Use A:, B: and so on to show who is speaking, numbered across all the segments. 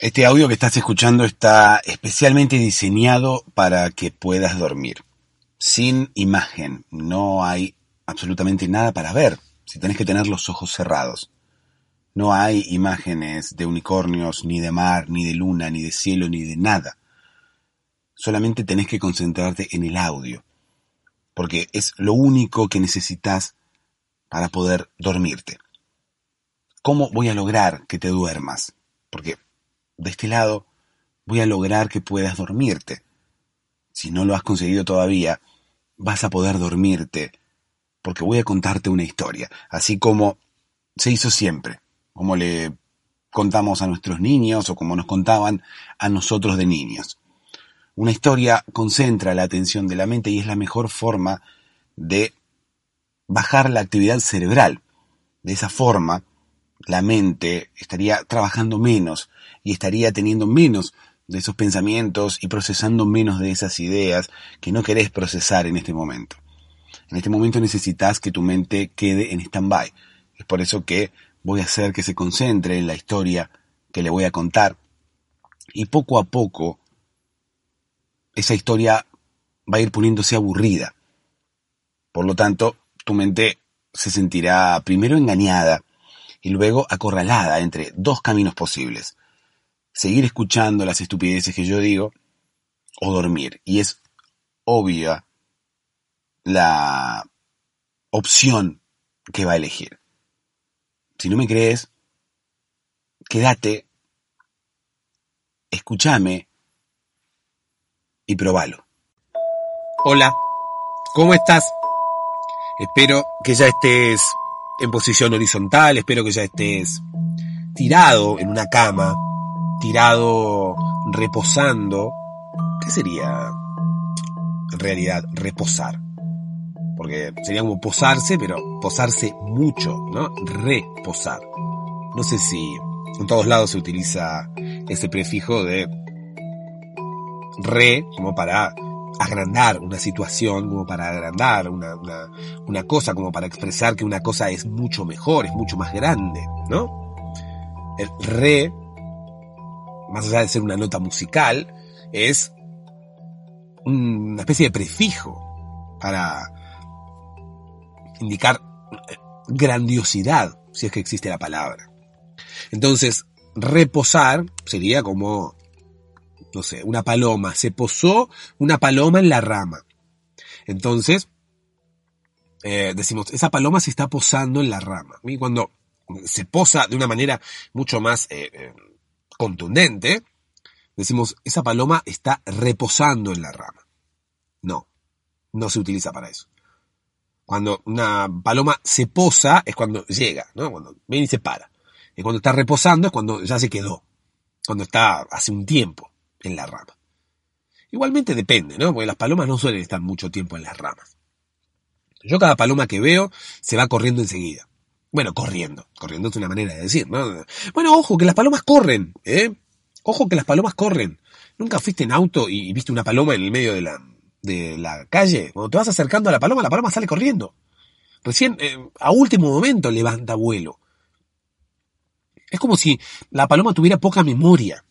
A: Este audio que estás escuchando está especialmente diseñado para que puedas dormir. Sin imagen, no hay absolutamente nada para ver, si tenés que tener los ojos cerrados. No hay imágenes de unicornios, ni de mar, ni de luna, ni de cielo, ni de nada. Solamente tenés que concentrarte en el audio, porque es lo único que necesitas para poder dormirte. ¿Cómo voy a lograr que te duermas? Porque de este lado voy a lograr que puedas dormirte. Si no lo has conseguido todavía, vas a poder dormirte, porque voy a contarte una historia, así como se hizo siempre, como le contamos a nuestros niños o como nos contaban a nosotros de niños. Una historia concentra la atención de la mente y es la mejor forma de bajar la actividad cerebral. De esa forma, la mente estaría trabajando menos y estaría teniendo menos de esos pensamientos y procesando menos de esas ideas que no querés procesar en este momento. En este momento necesitas que tu mente quede en stand-by. Es por eso que voy a hacer que se concentre en la historia que le voy a contar y poco a poco esa historia va a ir poniéndose aburrida. Por lo tanto, tu mente se sentirá primero engañada y luego acorralada entre dos caminos posibles. Seguir escuchando las estupideces que yo digo o dormir. Y es obvia la opción que va a elegir. Si no me crees, quédate, escúchame y probalo.
B: Hola, ¿cómo estás? Espero que ya estés en posición horizontal, espero que ya estés tirado en una cama, tirado reposando. ¿Qué sería en realidad reposar? Porque sería como posarse, pero posarse mucho, ¿no? Reposar. No sé si en todos lados se utiliza ese prefijo de re como para agrandar una situación, como para agrandar una, una, cosa, como para expresar que una cosa es mucho mejor, es mucho más grande, ¿no? El re, más allá de ser una nota musical, es una especie de prefijo para indicar grandiosidad, si es que existe la palabra. Entonces, reposar sería como no sé, una paloma, se posó una paloma en la rama. Entonces, eh, decimos, esa paloma se está posando en la rama. Cuando se posa de una manera mucho más eh, eh, contundente, decimos, esa paloma está reposando en la rama. No, no se utiliza para eso. Cuando una paloma se posa es cuando llega, ¿no? Cuando viene y se para. Y cuando está reposando es cuando ya se quedó. Cuando está hace un tiempo en la rama. Igualmente depende, ¿no? Porque las palomas no suelen estar mucho tiempo en las ramas. Yo cada paloma que veo se va corriendo enseguida. Bueno, corriendo. Corriendo es una manera de decir, ¿no? Bueno, ojo, que las palomas corren, ¿eh? Ojo que las palomas corren. ¿Nunca fuiste en auto y viste una paloma en el medio de la, de la calle? Cuando te vas acercando a la paloma, la paloma sale corriendo. Recién, eh, a último momento, levanta vuelo. Es como si la paloma tuviera poca memoria.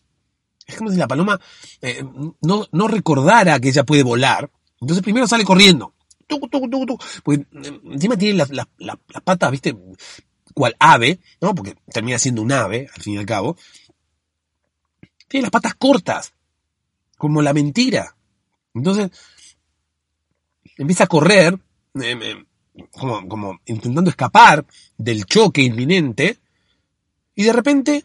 B: Es como si la paloma eh, no, no, recordara que ella puede volar. Entonces primero sale corriendo. Porque eh, encima tiene las, patas, viste, cual ave, ¿no? Porque termina siendo un ave, al fin y al cabo. Tiene las patas cortas, como la mentira. Entonces, empieza a correr, eh, como, como intentando escapar del choque inminente, y de repente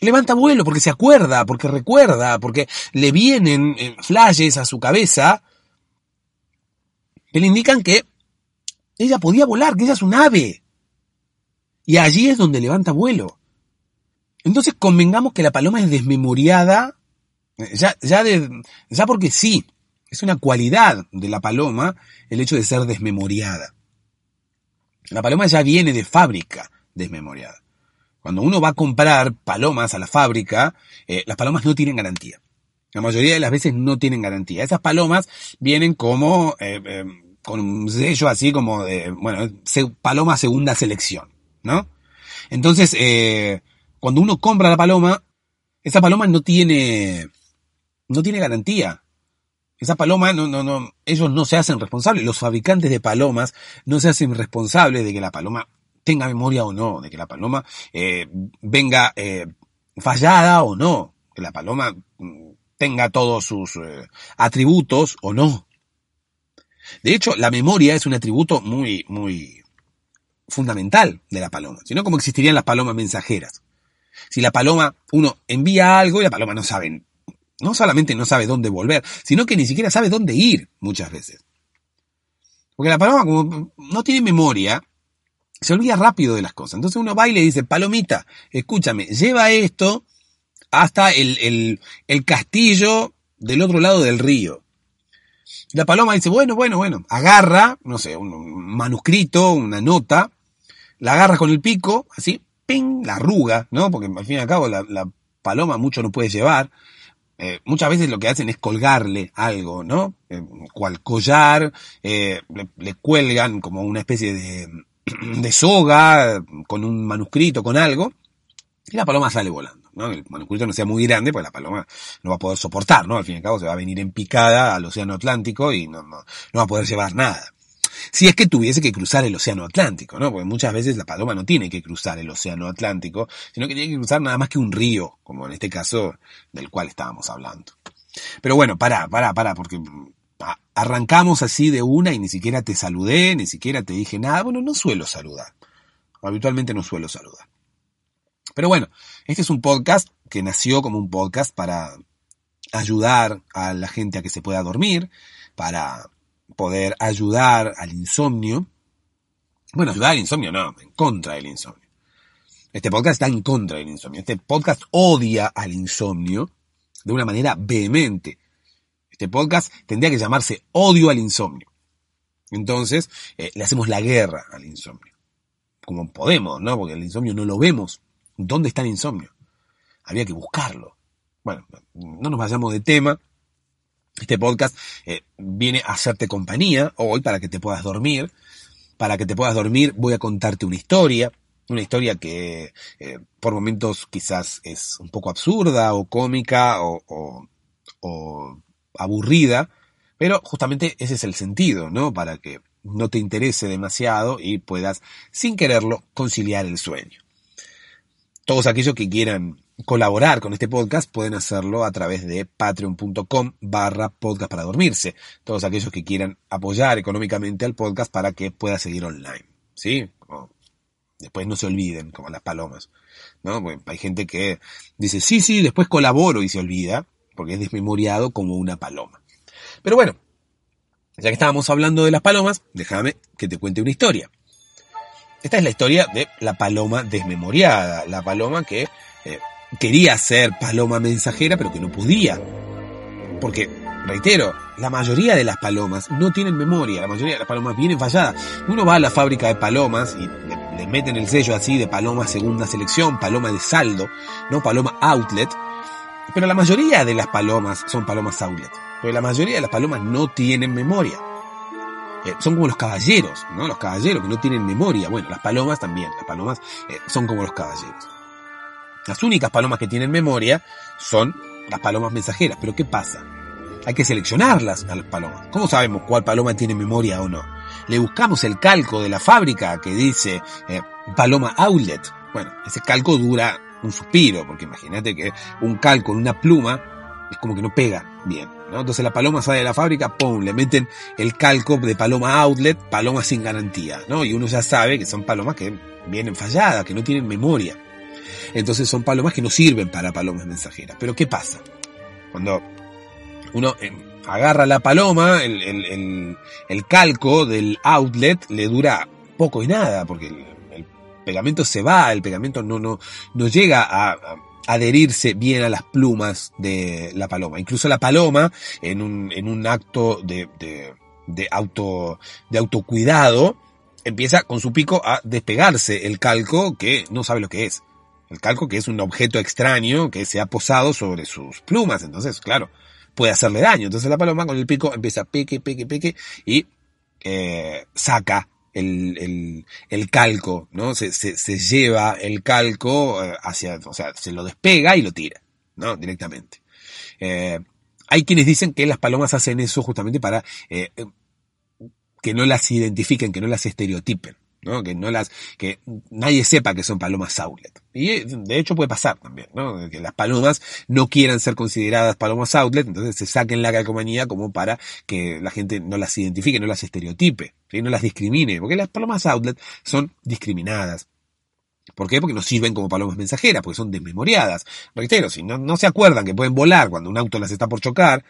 B: levanta vuelo porque se acuerda, porque recuerda, porque le vienen eh, flashes a su cabeza que le indican que ella podía volar, que ella es un ave. Y allí es donde levanta vuelo. Entonces convengamos que la paloma es desmemoriada, eh, ya, ya, de, ya porque sí, es una cualidad de la paloma el hecho de ser desmemoriada. La paloma ya viene de fábrica desmemoriada. Cuando uno va a comprar palomas a la fábrica, eh, las palomas no tienen garantía. La mayoría de las veces no tienen garantía. Esas palomas vienen como eh, con un sello así como de, bueno, paloma segunda selección, ¿no? Entonces, cuando uno compra la paloma, esa paloma no tiene, no tiene garantía. Esa paloma, no, no, no, ellos no se hacen responsables. Los fabricantes de palomas no se hacen responsables de que la paloma tenga memoria o no, de que la paloma eh, venga eh, fallada o no, que la paloma mm, tenga todos sus eh, atributos o no. De hecho, la memoria es un atributo muy, muy fundamental de la paloma, sino como existirían las palomas mensajeras. Si la paloma, uno envía algo y la paloma no sabe, no solamente no sabe dónde volver, sino que ni siquiera sabe dónde ir muchas veces. Porque la paloma, como no tiene memoria, se olvida rápido de las cosas. Entonces uno va y le dice, palomita, escúchame, lleva esto hasta el, el, el castillo del otro lado del río. La paloma dice, bueno, bueno, bueno, agarra, no sé, un manuscrito, una nota, la agarra con el pico, así, ping, la arruga, ¿no? Porque al fin y al cabo la, paloma mucho no puede llevar. Eh, muchas veces lo que hacen es colgarle algo, ¿no? Eh, cual collar, eh, le, le, cuelgan como una especie de, de soga con un manuscrito, con algo, y la paloma sale volando. ¿No? El manuscrito no sea muy grande, pues la paloma no va a poder soportar, ¿no? Al fin y al cabo se va a venir en picada al océano Atlántico y no, no, no va a poder llevar nada. Si es que tuviese que cruzar el océano Atlántico, ¿no? Porque muchas veces la paloma no tiene que cruzar el océano Atlántico, sino que tiene que cruzar nada más que un río, como en este caso del cual estábamos hablando. Pero bueno, para, para, para, porque arrancamos así de una y ni siquiera te saludé, ni siquiera te dije nada. Bueno, no suelo saludar. Habitualmente no suelo saludar. Pero bueno, este es un podcast que nació como un podcast para ayudar a la gente a que se pueda dormir, para poder ayudar al insomnio. Bueno, ayudar al insomnio no, en contra del insomnio. Este podcast está en contra del insomnio. Este podcast odia al insomnio de una manera vehemente. Este podcast tendría que llamarse Odio al insomnio. Entonces, eh, le hacemos la guerra al insomnio. Como podemos, ¿no? Porque el insomnio no lo vemos. ¿Dónde está el insomnio? Había que buscarlo. Bueno, no nos vayamos de tema. Este podcast eh, viene a hacerte compañía hoy para que te puedas dormir. Para que te puedas dormir voy a contarte una historia. Una historia que eh, por momentos quizás es un poco absurda o cómica o, aburrida. Pero justamente ese es el sentido, ¿no? Para que no te interese demasiado y puedas, sin quererlo, conciliar el sueño. Todos aquellos que quieran colaborar con este podcast pueden hacerlo a través de patreon.com barra podcast para dormirse. Todos aquellos que quieran apoyar económicamente al podcast para que pueda seguir online. ¿Sí? después no se olviden, como las palomas. ¿no? hay gente que dice, sí, sí, después colaboro y se olvida, porque es desmemoriado como una paloma. Pero bueno, ya que estábamos hablando de las palomas, déjame que te cuente una historia. Esta es la historia de la paloma desmemoriada, la paloma que eh, quería ser paloma mensajera pero que no podía. Porque, reitero, la mayoría de las palomas no tienen memoria, la mayoría de las palomas vienen falladas. Uno va a la fábrica de palomas y le, le meten el sello así de paloma segunda selección, paloma de saldo, no paloma outlet. Pero la mayoría de las palomas son palomas outlet. Pero la mayoría de las palomas no tienen memoria. Eh, son como los caballeros, ¿no? Los caballeros que no tienen memoria. Bueno, las palomas también. Las palomas eh, son como los caballeros. Las únicas palomas que tienen memoria son las palomas mensajeras. Pero ¿qué pasa? Hay que seleccionarlas a las palomas. ¿Cómo sabemos cuál paloma tiene memoria o no? Le buscamos el calco de la fábrica que dice eh, paloma outlet. Bueno, ese calco dura un suspiro, porque imagínate que un calco en una pluma es como que no pega bien. ¿no? Entonces la paloma sale de la fábrica, ¡pum! Le meten el calco de paloma outlet, paloma sin garantía, ¿no? Y uno ya sabe que son palomas que vienen falladas, que no tienen memoria. Entonces son palomas que no sirven para palomas mensajeras. Pero ¿qué pasa? Cuando uno eh, agarra la paloma, el, el, el, calco del outlet le dura poco y nada, porque el, pegamento se va, el pegamento no, no, no llega a adherirse bien a las plumas de la paloma. Incluso la paloma, en un, en un acto de, de, auto, de autocuidado, empieza con su pico a despegarse el calco que no sabe lo que es. El calco que es un objeto extraño que se ha posado sobre sus plumas. Entonces, claro, puede hacerle daño. Entonces la paloma con el pico empieza a peque, peque, peque y eh, saca el, el, calco, ¿no? Se, se, se, lleva el calco eh, hacia, o sea, se lo despega y lo tira, ¿no? Directamente. Eh, hay quienes dicen que las palomas hacen eso justamente para eh, que no las identifiquen, que no las estereotipen. ¿No? Que no las, que nadie sepa que son palomas outlet. Y de hecho puede pasar también, ¿no? Que las palomas no quieran ser consideradas palomas outlet, entonces se saquen la calcomanía como para que la gente no las identifique, no las estereotipe, ¿sí? no las discrimine, porque las palomas outlet son discriminadas. ¿Por qué? Porque no sirven como palomas mensajeras, porque son desmemoriadas. Reitero, si no, no se acuerdan que pueden volar cuando un auto las está por chocar,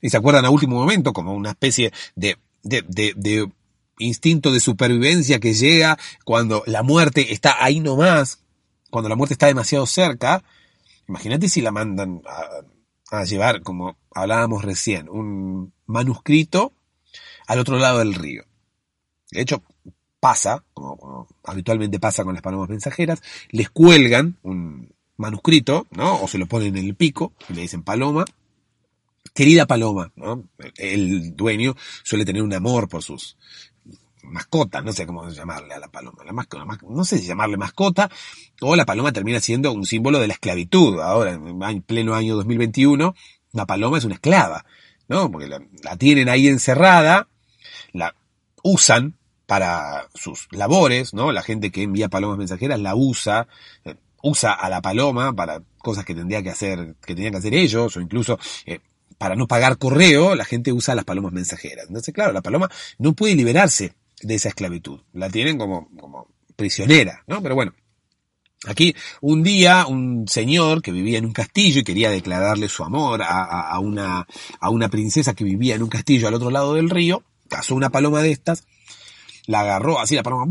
B: y se acuerdan a último momento como una especie de, de, de, de instinto de supervivencia que llega cuando la muerte está ahí nomás, cuando la muerte está demasiado cerca, imagínate si la mandan a, llevar, como hablábamos recién, un manuscrito al otro lado del río. De hecho, pasa, como, habitualmente pasa con las palomas mensajeras, les cuelgan un manuscrito, ¿no? O se lo ponen en el pico y le dicen paloma. Querida paloma, ¿no? El dueño suele tener un amor por sus, mascota, no sé cómo llamarle a la paloma, la mascota, no sé si llamarle mascota, o la paloma termina siendo un símbolo de la esclavitud. Ahora, en pleno año 2021, la paloma es una esclava, ¿no? Porque la, tienen ahí encerrada, la usan para sus labores, ¿no? La gente que envía palomas mensajeras la usa, eh, usa a la paloma para cosas que tendría que hacer, que tenían que hacer ellos, o incluso eh, para no pagar correo, la gente usa las palomas mensajeras. Entonces, claro, la paloma no puede liberarse de esa esclavitud. La tienen como, como prisionera, ¿no? Pero bueno. Aquí, un día, un señor que vivía en un castillo y quería declararle su amor a, a, una, a una princesa que vivía en un castillo al otro lado del río, cazó una paloma de estas, la agarró, así la paloma.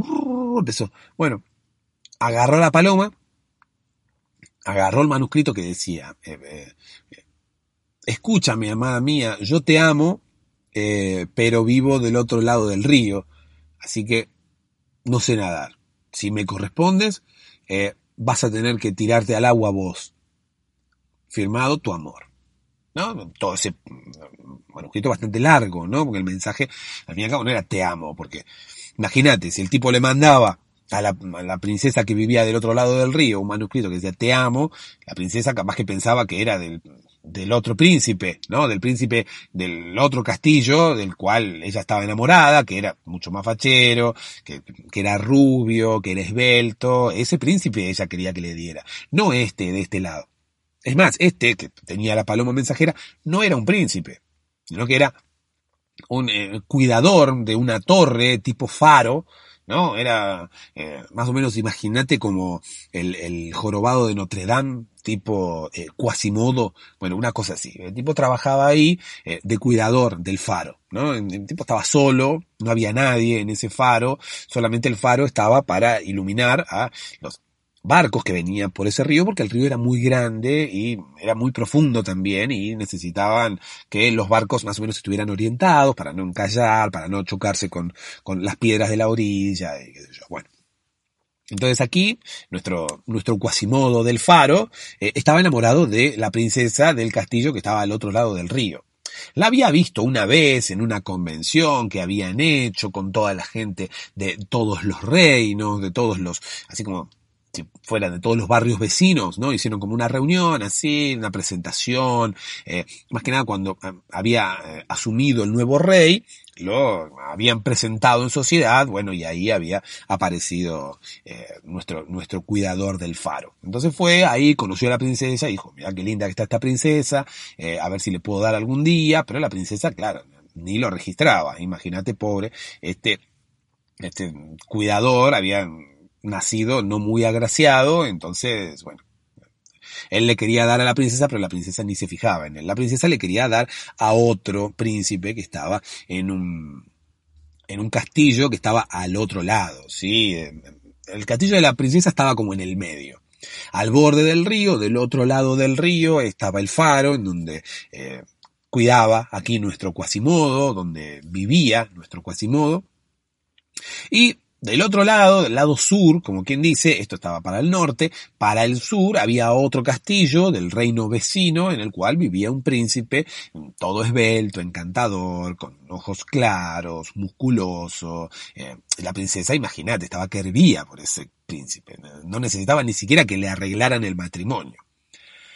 B: Bueno, agarró la paloma, agarró el manuscrito que decía, eh, eh, escúchame, amada mía, yo te amo, eh, pero vivo del otro lado del río. Así que no sé nadar. Si me correspondes, eh, vas a tener que tirarte al agua vos. Firmado tu amor. ¿No? Todo ese manuscrito bastante largo, ¿no? Porque el mensaje, al fin y al cabo, no era te amo, porque imagínate, si el tipo le mandaba a la, a la, princesa que vivía del otro lado del río un manuscrito que decía te amo, la princesa capaz que pensaba que era del, del otro príncipe, ¿no? Del príncipe del otro castillo, del cual ella estaba enamorada, que era mucho más fachero, que, que, era rubio, que era esbelto, ese príncipe ella quería que le diera, no este de este lado. Es más, este, que tenía la paloma mensajera, no era un príncipe, sino que era un eh, cuidador de una torre tipo faro, ¿no? Era eh, más o menos, imagínate como el, el, jorobado de Notre Dame, tipo eh, Quasimodo, bueno, una cosa así. El tipo trabajaba ahí eh, de cuidador del faro, ¿no? El tipo estaba solo, no había nadie en ese faro, solamente el faro estaba para iluminar a los barcos que venían por ese río porque el río era muy grande y era muy profundo también y necesitaban que los barcos más o menos estuvieran orientados para no encallar, para no chocarse con, con las piedras de la orilla y qué sé yo. Bueno. Entonces aquí, nuestro, nuestro cuasimodo del faro eh, estaba enamorado de la princesa del castillo que estaba al otro lado del río. La había visto una vez en una convención que habían hecho con toda la gente de todos los reinos, de todos los, así como fuera de todos los barrios vecinos, ¿no? Hicieron como una reunión así, una presentación, eh, más que nada cuando eh, había eh, asumido el nuevo rey, lo habían presentado en sociedad, bueno, y ahí había aparecido eh, nuestro, nuestro cuidador del faro. Entonces fue ahí, conoció a la princesa dijo, mira qué linda que está esta princesa, eh, a ver si le puedo dar algún día, pero la princesa, claro, ni lo registraba, imagínate, pobre, este, este cuidador había nacido no muy agraciado, entonces, bueno, él le quería dar a la princesa, pero la princesa ni se fijaba en él. La princesa le quería dar a otro príncipe que estaba en un, en un castillo que estaba al otro lado, ¿sí? El castillo de la princesa estaba como en el medio. Al borde del río, del otro lado del río, estaba el faro en donde eh, cuidaba aquí nuestro Quasimodo, donde vivía nuestro Quasimodo. Y del otro lado, del lado sur, como quien dice, esto estaba para el norte, para el sur había otro castillo del reino vecino en el cual vivía un príncipe todo esbelto, encantador, con ojos claros, musculoso. Eh, la princesa, imagínate, estaba que hervía por ese príncipe. No necesitaba ni siquiera que le arreglaran el matrimonio.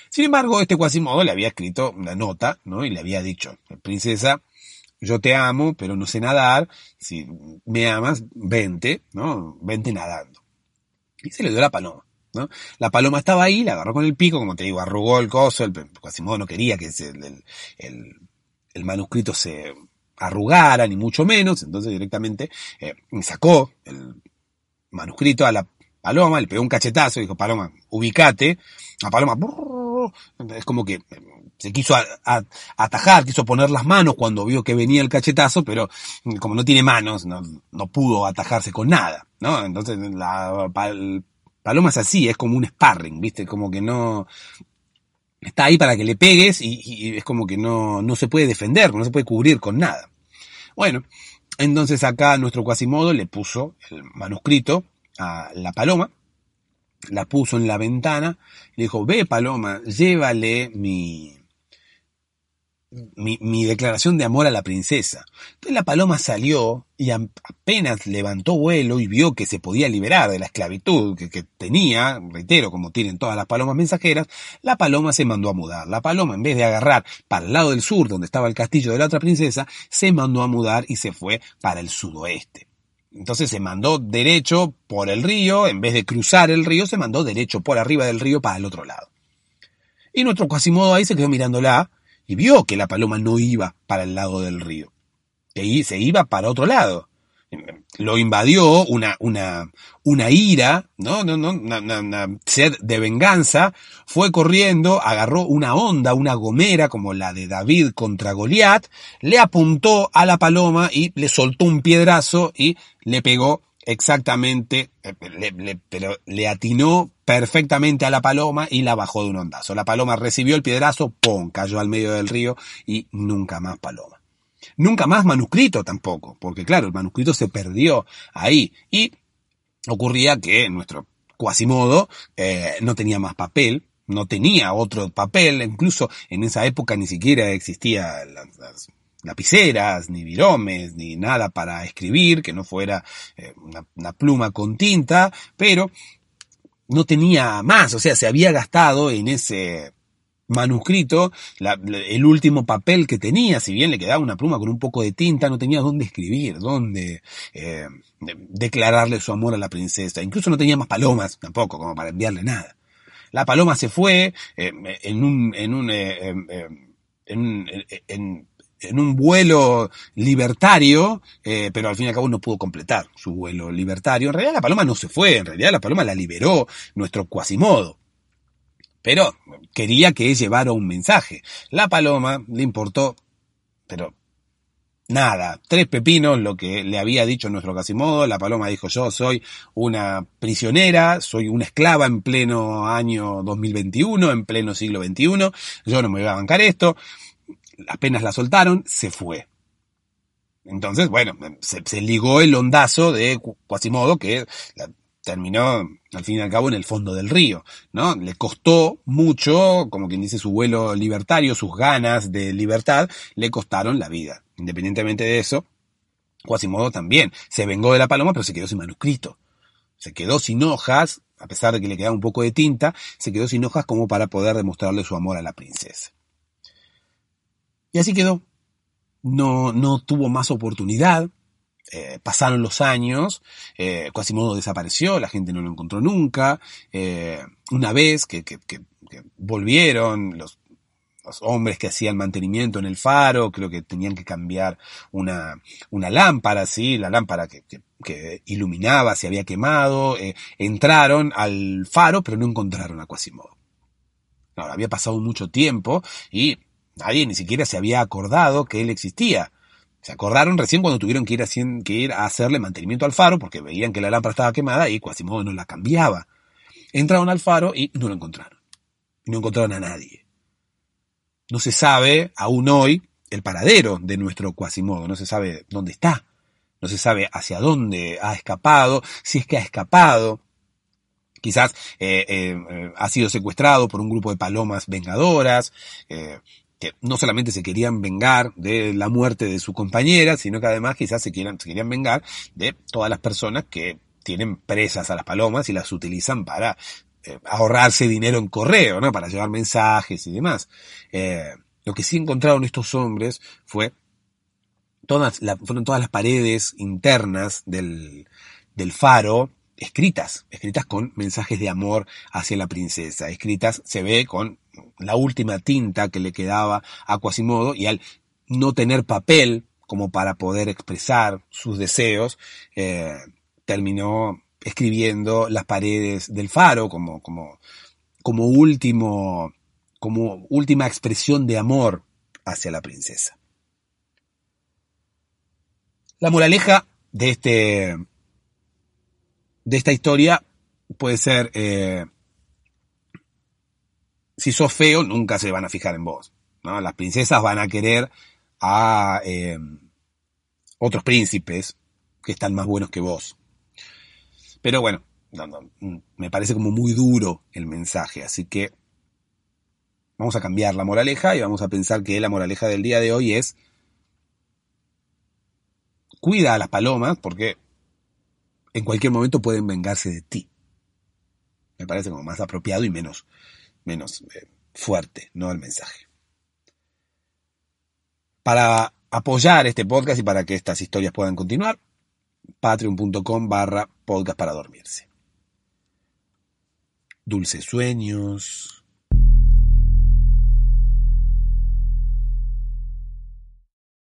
B: Sin embargo, este Quasimodo le había escrito una nota, ¿no? Y le había dicho, princesa, yo te amo, pero no sé nadar, si me amas, vente, ¿no? Vente nadando. Y se le dio la paloma, ¿no? La paloma estaba ahí, la agarró con el pico, como te digo, arrugó el coso, el Quasimodo no quería que el, el, el, manuscrito se arrugara, ni mucho menos, entonces directamente eh, sacó el manuscrito a la paloma, le pegó un cachetazo y dijo, paloma, ubicate. La paloma, es como que se quiso atajar, quiso poner las manos cuando vio que venía el cachetazo, pero mm, como no tiene manos, no, pudo atajarse con nada, ¿no? Entonces la paloma es así, es como un sparring, ¿viste? Como que no, está ahí para que le pegues y, es como que no, no se puede defender, no se puede cubrir con nada. Bueno, entonces acá nuestro Quasimodo le puso el manuscrito a la paloma, la puso en la ventana, le dijo, ve paloma, llévale mi, mi, declaración de amor a la princesa. Entonces la paloma salió y apenas levantó vuelo y vio que se podía liberar de la esclavitud que, que, tenía, reitero, como tienen todas las palomas mensajeras, la paloma se mandó a mudar. La paloma, en vez de agarrar para el lado del sur, donde estaba el castillo de la otra princesa, se mandó a mudar y se fue para el sudoeste. Entonces se mandó derecho por el río, en vez de cruzar el río, se mandó derecho por arriba del río para el otro lado. Y nuestro Quasimodo ahí se quedó mirándola, y vio que la paloma no iba para el lado del río, que se iba para otro lado. Lo invadió una, una, una ira, ¿no? no, no una, sed de venganza, fue corriendo, agarró una onda, una gomera como la de David contra Goliat, le apuntó a la paloma y le soltó un piedrazo y le pegó exactamente, eh, le, pero le atinó perfectamente a la paloma y la bajó de un ondazo. La paloma recibió el piedrazo, ¡pum! cayó al medio del río y nunca más paloma. Nunca más manuscrito tampoco, porque claro, el manuscrito se perdió ahí. Y ocurría que nuestro Quasimodo eh, no tenía más papel, no tenía otro papel, incluso en esa época ni siquiera existía las lapiceras, ni viromes, ni nada para escribir, que no fuera eh, una, pluma con tinta, pero no tenía más, o sea, se había gastado en ese manuscrito el último papel que tenía, si bien le quedaba una pluma con un poco de tinta, no tenía dónde escribir, dónde eh, declararle su amor a la princesa, incluso no tenía más palomas tampoco, como para enviarle nada. La paloma se fue eh, en un, en un, en, en, en un vuelo libertario, eh, pero al fin y al cabo no pudo completar su vuelo libertario. En realidad la paloma no se fue, en realidad la paloma la liberó nuestro Quasimodo. Pero quería que llevara un mensaje. La paloma le importó, pero nada, tres pepinos lo que le había dicho nuestro Quasimodo. La paloma dijo yo soy una prisionera, soy una esclava en pleno año 2021, en pleno siglo XXI, yo no me voy a bancar esto apenas la soltaron, se fue. Entonces, bueno, se, ligó el ondazo de Quasimodo que terminó al fin y al cabo en el fondo del río, ¿no? Le costó mucho, como quien dice, su vuelo libertario, sus ganas de libertad, le costaron la vida. Independientemente de eso, Quasimodo también se vengó de la paloma, pero se quedó sin manuscrito. Se quedó sin hojas, a pesar de que le quedaba un poco de tinta, se quedó sin hojas como para poder demostrarle su amor a la princesa. Y así quedó. No, no tuvo más oportunidad. Eh, pasaron los años, eh, Quasimodo desapareció, la gente no lo encontró nunca. Eh, una vez que, volvieron los, hombres que hacían mantenimiento en el faro, creo que tenían que cambiar una, una lámpara, sí, la lámpara que, iluminaba se había quemado, entraron al faro pero no encontraron a Quasimodo. Ahora, había pasado mucho tiempo y Nadie ni siquiera se había acordado que él existía. Se acordaron recién cuando tuvieron que ir, a, hacerle mantenimiento al faro porque veían que la lámpara estaba quemada y Quasimodo no la cambiaba. Entraron al faro y no lo encontraron. no encontraron a nadie. No se sabe aún hoy el paradero de nuestro Quasimodo, no se sabe dónde está. no se sabe hacia dónde ha escapado, si es que ha escapado. Quizás eh, eh, ha sido secuestrado por un grupo de palomas vengadoras, eh, que no solamente se querían vengar de la muerte de su compañera, sino que además quizás se, quieran, se querían vengar de todas las personas que tienen presas a las palomas y las utilizan para ahorrarse dinero en correo, ¿no? Para llevar mensajes y demás. lo que sí encontraron estos hombres fue todas fueron todas las paredes internas del, del faro escritas, escritas con mensajes de amor hacia la princesa, escritas, se ve, con la última tinta que le quedaba a Quasimodo y al no tener papel como para poder expresar sus deseos, eh, terminó escribiendo las paredes del faro como, como, como último, como última expresión de amor hacia la princesa. La moraleja de este de esta historia puede ser eh, si sos feo nunca se van a fijar en vos ¿no? las princesas van a querer a eh, otros príncipes que están más buenos que vos pero bueno me parece como muy duro el mensaje así que vamos a cambiar la moraleja y vamos a pensar que la moraleja del día de hoy es cuida a las palomas porque en cualquier momento pueden vengarse de ti. Me parece como más apropiado y menos, menos eh, fuerte, ¿no? El mensaje. Para apoyar este podcast y para que estas historias puedan continuar, patreon.com barra podcast para dormirse. Dulces sueños.